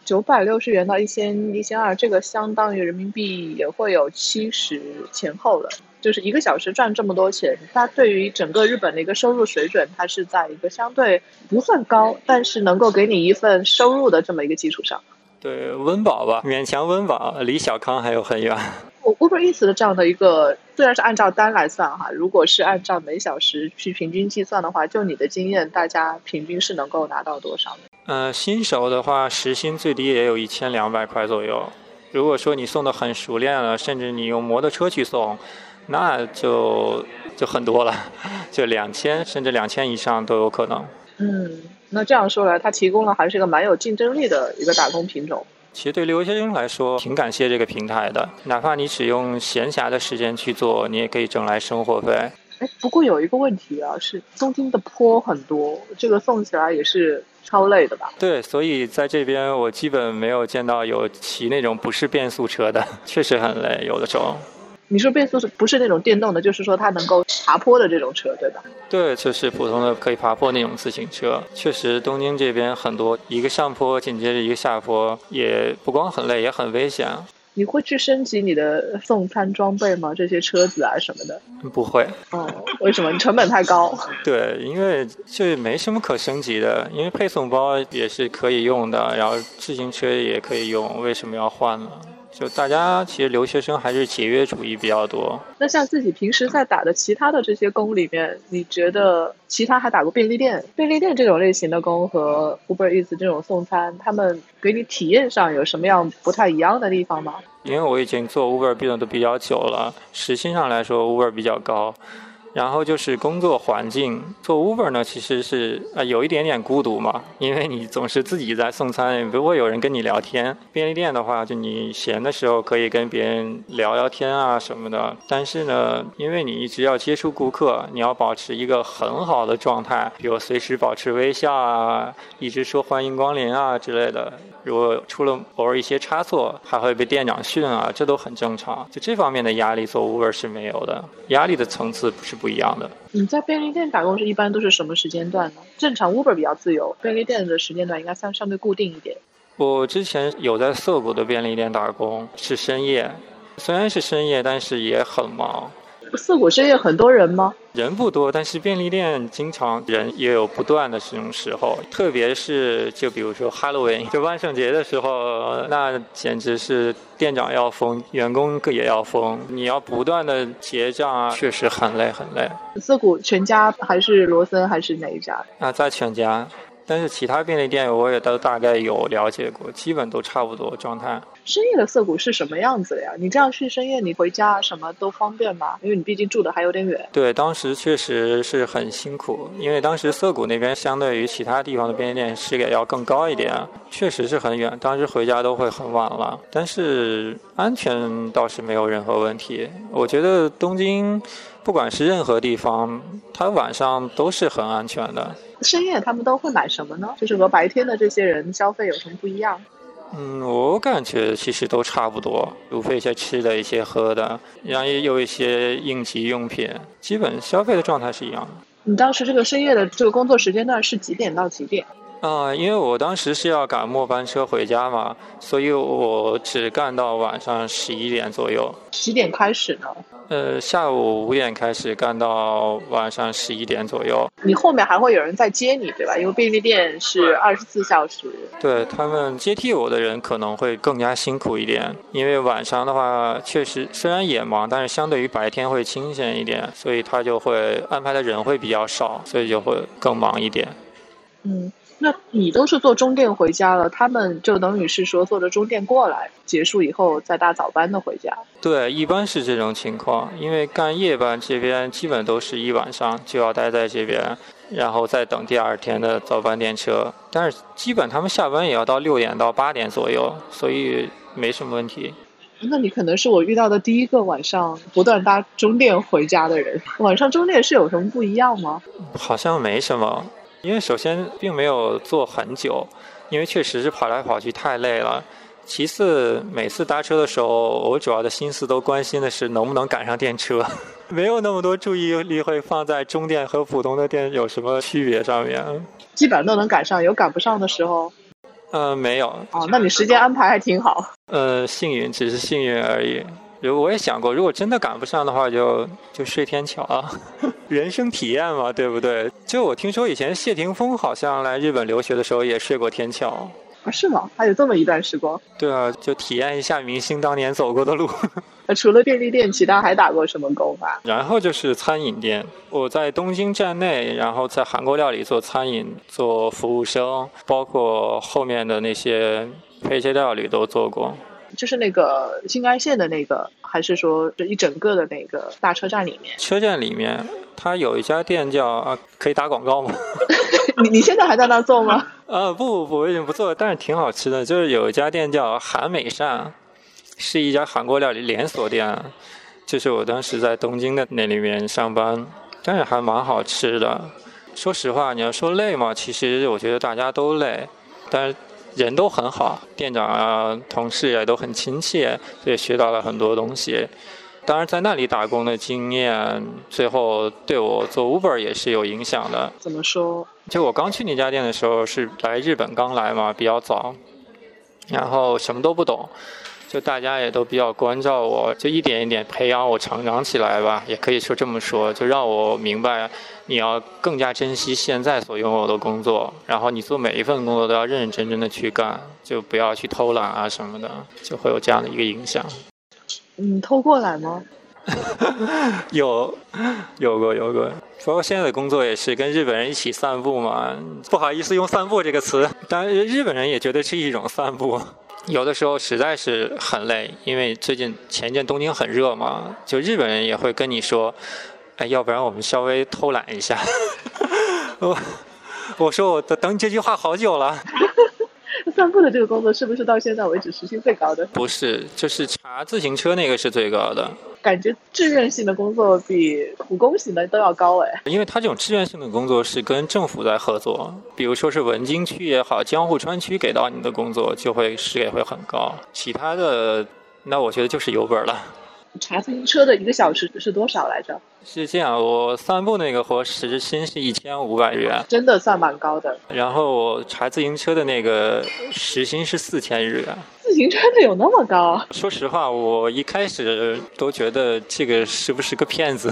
九百六十元到一千一千二，这个相当于人民币也会有七十前后了，就是一个小时赚这么多钱，它对于整个日本的一个收入水准，它是在一个相对不算高，但是能够给你一份收入的这么一个基础上。对，温饱吧，勉强温饱，离小康还有很远。Uber Eats 的这样的一个，虽然是按照单来算哈，如果是按照每小时去平均计算的话，就你的经验，大家平均是能够拿到多少呢？呃，新手的话，时薪最低也有一千两百块左右。如果说你送的很熟练了，甚至你用摩托车去送，那就就很多了，就两千甚至两千以上都有可能。嗯，那这样说来，它提供了还是一个蛮有竞争力的一个打工品种。其实对留学生来说，挺感谢这个平台的。哪怕你只用闲暇的时间去做，你也可以挣来生活费。哎，不过有一个问题啊，是东京的坡很多，这个送起来也是超累的吧？对，所以在这边我基本没有见到有骑那种不是变速车的，确实很累，有的时候。你说变速是不是那种电动的？就是说它能够爬坡的这种车，对吧？对，就是普通的可以爬坡那种自行车。确实，东京这边很多一个上坡紧接着一个下坡，也不光很累，也很危险。你会去升级你的送餐装备吗？这些车子啊什么的？不会。哦，为什么？你成本太高。对，因为这没什么可升级的，因为配送包也是可以用的，然后自行车也可以用，为什么要换呢？就大家其实留学生还是节约主义比较多。那像自己平时在打的其他的这些工里面，你觉得其他还打过便利店？便利店这种类型的工和 Uber Eats 这种送餐，他们给你体验上有什么样不太一样的地方吗？因为我已经做 Uber 变得都比较久了，时薪上来说 Uber 比较高。然后就是工作环境，做 Uber 呢，其实是呃有一点点孤独嘛，因为你总是自己在送餐，也不会有人跟你聊天。便利店的话，就你闲的时候可以跟别人聊聊天啊什么的。但是呢，因为你一直要接触顾客，你要保持一个很好的状态，比如随时保持微笑啊，一直说欢迎光临啊之类的。如果出了偶尔一些差错，还会被店长训啊，这都很正常。就这方面的压力，做 Uber 是没有的，压力的层次不是不一样的。你在便利店打工是一般都是什么时间段呢？正常 Uber 比较自由，便利店的时间段应该相相对固定一点。我之前有在涩谷的便利店打工，是深夜，虽然是深夜，但是也很忙。涩谷深夜很多人吗？人不多，但是便利店经常人也有不断的这种时候，特别是就比如说 Halloween，就万圣节的时候，那简直是店长要疯，员工也要疯，你要不断的结账啊，确实很累很累。四谷全家还是罗森还是哪一家？啊，在全家。但是其他便利店我也都大概有了解过，基本都差不多状态。深夜的涩谷是什么样子的呀？你这样去深夜，你回家什么都方便吗？因为你毕竟住的还有点远。对，当时确实是很辛苦，因为当时涩谷那边相对于其他地方的便利店是也要更高一点，确实是很远，当时回家都会很晚了。但是安全倒是没有任何问题。我觉得东京不管是任何地方，它晚上都是很安全的。深夜他们都会买什么呢？就是和白天的这些人消费有什么不一样？嗯，我感觉其实都差不多，无非一些吃的、一些喝的，然后也有一些应急用品，基本消费的状态是一样的。你当时这个深夜的这个工作时间段是几点到几点？啊，因为我当时是要赶末班车回家嘛，所以我只干到晚上十一点左右。几点开始呢？呃，下午五点开始干到晚上十一点左右。你后面还会有人在接你，对吧？因为便利店是二十四小时。对他们接替我的人可能会更加辛苦一点，因为晚上的话确实虽然也忙，但是相对于白天会清闲一点，所以他就会安排的人会比较少，所以就会更忙一点。嗯。那你都是坐中电回家了，他们就等于是说坐着中电过来，结束以后再搭早班的回家。对，一般是这种情况，因为干夜班这边基本都是一晚上就要待在这边，然后再等第二天的早班电车。但是基本他们下班也要到六点到八点左右，所以没什么问题。那你可能是我遇到的第一个晚上不断搭中电回家的人。晚上中电是有什么不一样吗？好像没什么。因为首先并没有坐很久，因为确实是跑来跑去太累了。其次，每次搭车的时候，我主要的心思都关心的是能不能赶上电车，没有那么多注意力会放在中电和普通的电有什么区别上面。基本上都能赶上，有赶不上的时候。呃，没有。哦，那你时间安排还挺好。呃，幸运，只是幸运而已。如我也想过，如果真的赶不上的话，就就睡天桥啊，人生体验嘛，对不对？就我听说以前谢霆锋好像来日本留学的时候也睡过天桥啊，是吗？还有这么一段时光？对啊，就体验一下明星当年走过的路。那 除了便利店，其他还打过什么工吧？然后就是餐饮店，我在东京站内，然后在韩国料理做餐饮，做服务生，包括后面的那些配菜料理都做过。就是那个新干线的那个，还是说这一整个的那个大车站里面？车站里面，它有一家店叫啊，可以打广告吗？你你现在还在那做吗？啊不不不，我已经不做了，但是挺好吃的。就是有一家店叫韩美善，是一家韩国料理连锁店。就是我当时在东京的那里面上班，但是还蛮好吃的。说实话，你要说累嘛，其实我觉得大家都累，但是。人都很好，店长啊、同事也都很亲切，也学到了很多东西。当然，在那里打工的经验，最后对我做 Uber 也是有影响的。怎么说？就我刚去那家店的时候，是来日本刚来嘛，比较早，然后什么都不懂。就大家也都比较关照我，就一点一点培养我成长起来吧，也可以说这么说，就让我明白你要更加珍惜现在所拥有的工作，然后你做每一份工作都要认认真真的去干，就不要去偷懒啊什么的，就会有这样的一个影响。你偷过懒吗？有，有过有过，包括现在的工作也是跟日本人一起散步嘛，不好意思用散步这个词，但日本人也觉得是一种散步。有的时候实在是很累，因为最近前一阵东京很热嘛，就日本人也会跟你说，哎，要不然我们稍微偷懒一下。我我说我等等这句话好久了。散步的这个工作是不是到现在为止时薪最高的？不是，就是查自行车那个是最高的。感觉志愿性的工作比普工型的都要高哎。因为他这种志愿性的工作是跟政府在合作，比如说是文京区也好，江户川区给到你的工作就会是也会很高。其他的，那我觉得就是有本了。查自行车的一个小时是多少来着？是这样，我散步那个活时薪是一千五百日元，真的算蛮高的。然后我查自行车的那个时薪是四千日元。自行车的有那么高？说实话，我一开始都觉得这个是不是个骗子，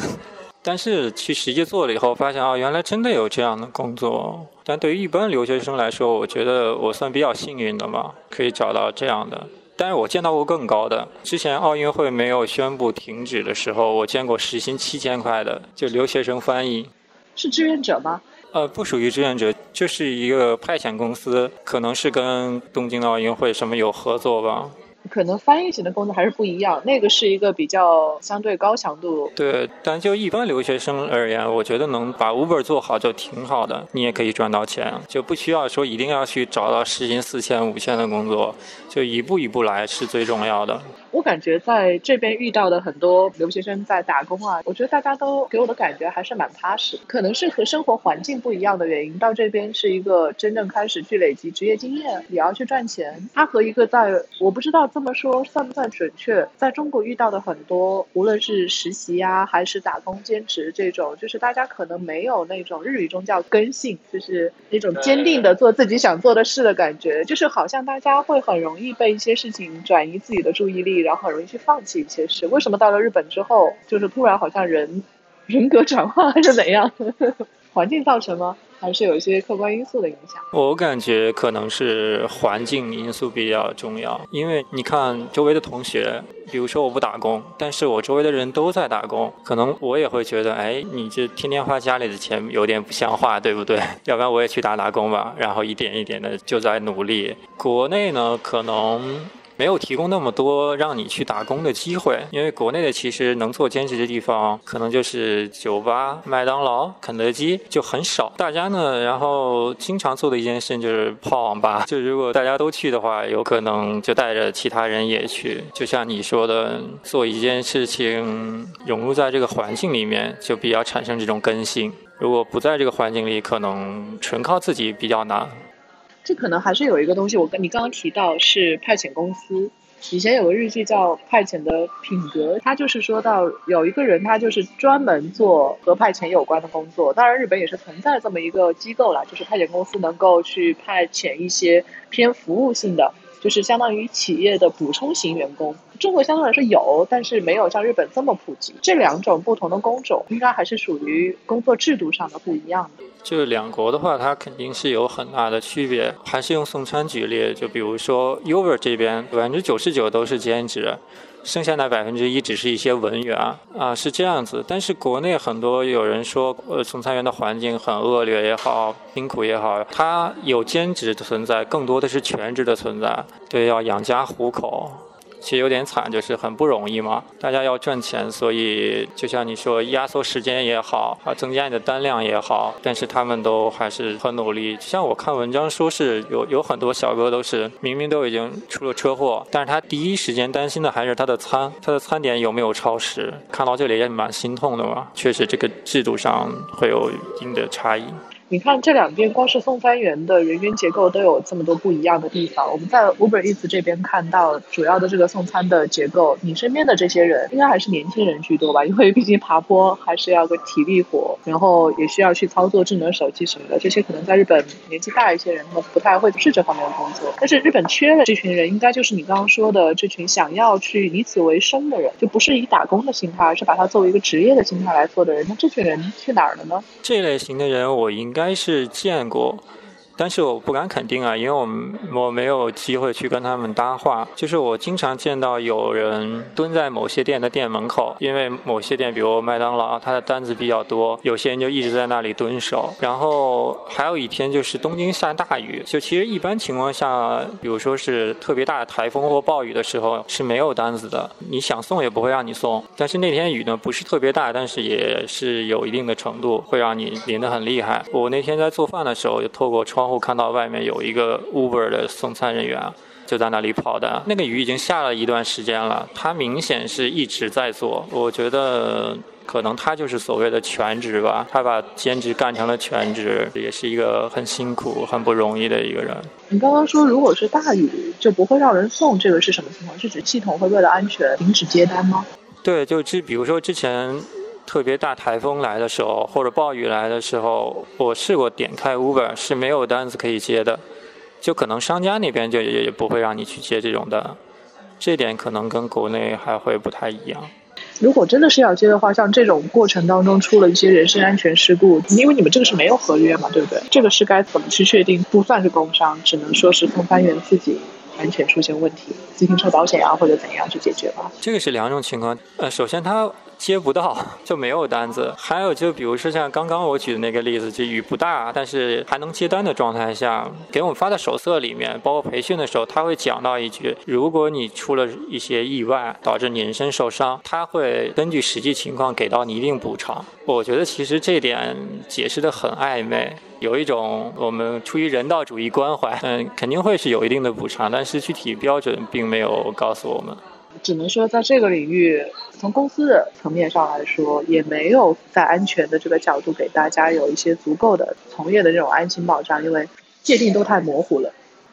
但是去实际做了以后，发现啊，原来真的有这样的工作。但对于一般留学生来说，我觉得我算比较幸运的嘛，可以找到这样的。但是我见到过更高的。之前奥运会没有宣布停止的时候，我见过时薪七千块的，就留学生翻译。是志愿者吗？呃，不属于志愿者，就是一个派遣公司，可能是跟东京奥运会什么有合作吧。可能翻译型的工作还是不一样，那个是一个比较相对高强度。对，但就一般留学生而言，我觉得能把 Uber 做好就挺好的，你也可以赚到钱，就不需要说一定要去找到时薪四千、五千的工作，就一步一步来是最重要的。我感觉在这边遇到的很多留学生在打工啊，我觉得大家都给我的感觉还是蛮踏实。可能是和生活环境不一样的原因，到这边是一个真正开始去累积职业经验，也要去赚钱。它和一个在我不知道这么说算不算准确，在中国遇到的很多，无论是实习呀，还是打工兼职这种，就是大家可能没有那种日语中叫根性，就是那种坚定的做自己想做的事的感觉，就是好像大家会很容易被一些事情转移自己的注意力。然后很容易去放弃一些事。为什么到了日本之后，就是突然好像人人格转换还是怎样？环境造成吗？还是有一些客观因素的影响？我感觉可能是环境因素比较重要。因为你看周围的同学，比如说我不打工，但是我周围的人都在打工，可能我也会觉得，哎，你这天天花家里的钱有点不像话，对不对？要不然我也去打打工吧。然后一点一点的就在努力。国内呢，可能。没有提供那么多让你去打工的机会，因为国内的其实能做兼职的地方，可能就是酒吧、麦当劳、肯德基就很少。大家呢，然后经常做的一件事就是泡网吧。就如果大家都去的话，有可能就带着其他人也去。就像你说的，做一件事情融入在这个环境里面，就比较产生这种根性。如果不在这个环境里，可能纯靠自己比较难。这可能还是有一个东西，我跟你刚刚提到是派遣公司。以前有个日记叫《派遣的品格》，他就是说到有一个人，他就是专门做和派遣有关的工作。当然，日本也是存在这么一个机构啦，就是派遣公司能够去派遣一些偏服务性的，就是相当于企业的补充型员工。中国相对来说有，但是没有像日本这么普及。这两种不同的工种，应该还是属于工作制度上的不一样的。就两国的话，它肯定是有很大的区别。还是用送餐举例，就比如说 Uber 这边百分之九十九都是兼职，剩下那百分之一只是一些文员啊，是这样子。但是国内很多有人说，呃，送餐员的环境很恶劣也好，辛苦也好，他有兼职的存在，更多的是全职的存在，对，要养家糊口。其实有点惨，就是很不容易嘛。大家要赚钱，所以就像你说，压缩时间也好，啊，增加你的单量也好，但是他们都还是很努力。像我看文章说是有有很多小哥都是明明都已经出了车祸，但是他第一时间担心的还是他的餐，他的餐点有没有超时。看到这里也蛮心痛的嘛。确实，这个制度上会有一定的差异。你看这两边，光是送餐员的人员结构都有这么多不一样的地方。我们在 Uber Eats 这边看到主要的这个送餐的结构，你身边的这些人应该还是年轻人居多吧？因为毕竟爬坡还是要个体力活，然后也需要去操作智能手机什么的。这些可能在日本年纪大一些人，他们不太会是这方面的工作。但是日本缺的这群人，应该就是你刚刚说的这群想要去以此为生的人，就不是以打工的心态，而是把它作为一个职业的心态来做的人。那这群人去哪儿了呢？这类型的人，我应。该还是见过。但是我不敢肯定啊，因为我们我没有机会去跟他们搭话。就是我经常见到有人蹲在某些店的店门口，因为某些店，比如麦当劳，它的单子比较多，有些人就一直在那里蹲守。然后还有一天就是东京下大雨，就其实一般情况下，比如说是特别大的台风或暴雨的时候是没有单子的，你想送也不会让你送。但是那天雨呢不是特别大，但是也是有一定的程度，会让你淋得很厉害。我那天在做饭的时候，就透过窗。然后看到外面有一个 Uber 的送餐人员就在那里跑的，那个雨已经下了一段时间了，他明显是一直在做。我觉得可能他就是所谓的全职吧，他把兼职干成了全职，也是一个很辛苦、很不容易的一个人。你刚刚说如果是大雨就不会让人送，这个是什么情况？是指系统会为了安全停止接单吗？对，就之比如说之前。特别大台风来的时候，或者暴雨来的时候，我试过点开 Uber 是没有单子可以接的，就可能商家那边就也也不会让你去接这种的，这点可能跟国内还会不太一样。如果真的是要接的话，像这种过程当中出了一些人身安全事故，因为你们这个是没有合约嘛，对不对？这个是该怎么去确定？不算是工伤，只能说是送餐员自己。安全出现问题，自行车保险啊或者怎样去解决吧？这个是两种情况。呃，首先它接不到，就没有单子。还有就比如说像刚刚我举的那个例子，就雨不大，但是还能接单的状态下，给我们发的手册里面，包括培训的时候，他会讲到一句：如果你出了一些意外，导致你人身受伤，他会根据实际情况给到你一定补偿。我觉得其实这点解释的很暧昧。有一种我们出于人道主义关怀，嗯，肯定会是有一定的补偿，但是具体标准并没有告诉我们。只能说在这个领域，从公司的层面上来说，也没有在安全的这个角度给大家有一些足够的从业的这种安心保障，因为界定都太模糊了。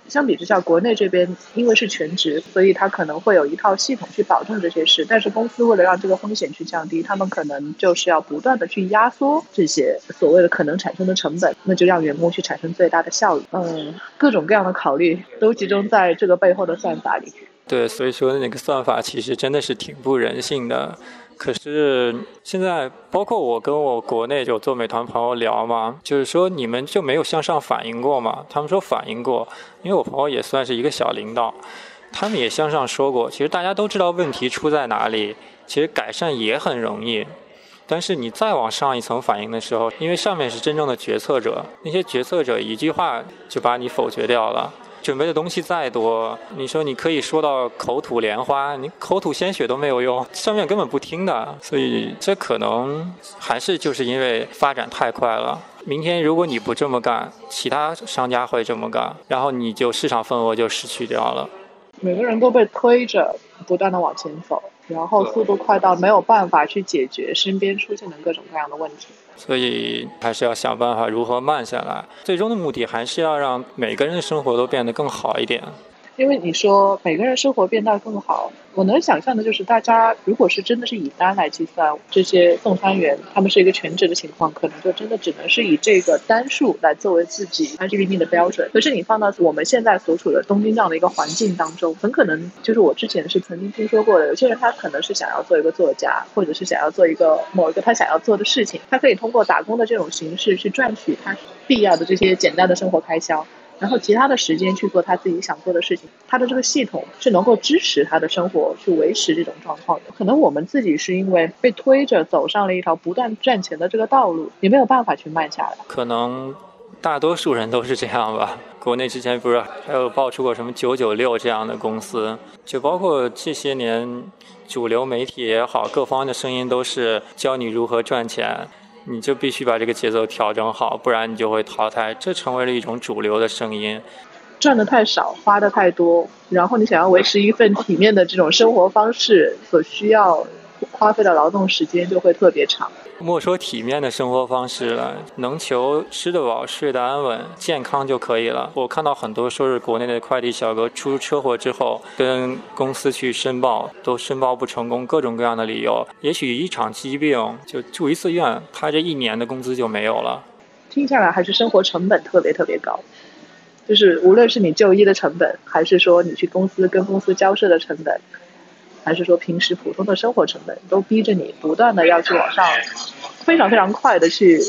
相比之下，国内这边因为是全职，所以它可能会有一套系统去保证这些事。但是公司为了让这个风险去降低，他们可能就是要不断的去压缩这些所谓的可能产生的成本，那就让员工去产生最大的效益。嗯，各种各样的考虑都集中在这个背后的算法里。对，所以说那个算法其实真的是挺不人性的。可是现在，包括我跟我国内就做美团朋友聊嘛，就是说你们就没有向上反映过嘛？他们说反映过，因为我朋友也算是一个小领导，他们也向上说过。其实大家都知道问题出在哪里，其实改善也很容易。但是你再往上一层反映的时候，因为上面是真正的决策者，那些决策者一句话就把你否决掉了。准备的东西再多，你说你可以说到口吐莲花，你口吐鲜血都没有用，上面根本不听的。所以这可能还是就是因为发展太快了。明天如果你不这么干，其他商家会这么干，然后你就市场份额就失去掉了。每个人都被推着不断的往前走，然后速度快到没有办法去解决身边出现的各种各样的问题。所以还是要想办法如何慢下来，最终的目的还是要让每个人的生活都变得更好一点。因为你说每个人生活变得更好，我能想象的就是大家如果是真的是以单来计算，这些送餐员他们是一个全职的情况，可能就真的只能是以这个单数来作为自己 GDP 的标准。可是你放到我们现在所处的东京这样的一个环境当中，很可能就是我之前是曾经听说过的，有些人他可能是想要做一个作家，或者是想要做一个某一个他想要做的事情，他可以通过打工的这种形式去赚取他必要的这些简单的生活开销。然后其他的时间去做他自己想做的事情，他的这个系统是能够支持他的生活去维持这种状况的。可能我们自己是因为被推着走上了一条不断赚钱的这个道路，也没有办法去慢下来。可能大多数人都是这样吧。国内之前不是还有爆出过什么九九六这样的公司，就包括这些年主流媒体也好，各方的声音都是教你如何赚钱。你就必须把这个节奏调整好，不然你就会淘汰。这成为了一种主流的声音。赚的太少，花的太多，然后你想要维持一份体面的这种生活方式，所需要花费的劳动时间就会特别长。莫说体面的生活方式了，能求吃得饱、睡得安稳、健康就可以了。我看到很多说是国内的快递小哥出车祸之后，跟公司去申报，都申报不成功，各种各样的理由。也许一场疾病就住一次院，他这一年的工资就没有了。听下来还是生活成本特别特别高，就是无论是你就医的成本，还是说你去公司跟公司交涉的成本。还是说平时普通的生活成本都逼着你不断的要去往上，非常非常快的去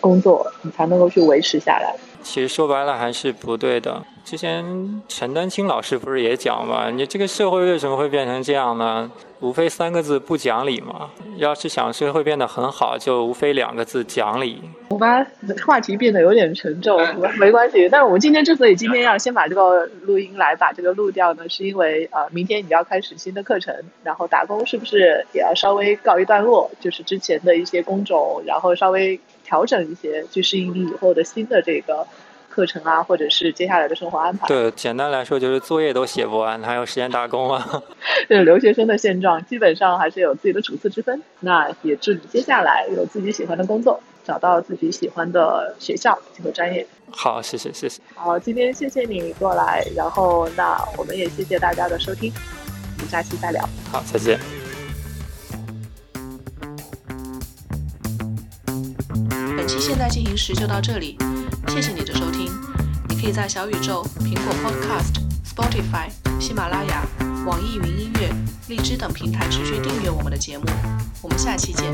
工作，你才能够去维持下来。其实说白了还是不对的。之前陈丹青老师不是也讲嘛，你这个社会为什么会变成这样呢？无非三个字不讲理嘛。要是想社会变得很好，就无非两个字讲理。我把话题变得有点沉重，没关系。但是我们今天之所以今天要先把这个录音来把这个录掉呢，是因为呃，明天你要开始新的课程，然后打工是不是也要稍微告一段落？就是之前的一些工种，然后稍微调整一些，去适应你以后的新的这个。课程啊，或者是接下来的生活安排。对，简单来说就是作业都写不完，还有时间打工啊？对，留学生的现状基本上还是有自己的主次之分。那也祝你接下来有自己喜欢的工作，找到自己喜欢的学校和专业。好，谢谢，谢谢。好，今天谢谢你过来，然后那我们也谢谢大家的收听，我们下期再聊。好，再见。期现在进行时就到这里。谢谢你的收听，你可以在小宇宙、苹果 Podcast、Spotify、喜马拉雅、网易云音乐、荔枝等平台持续订阅我们的节目，我们下期见。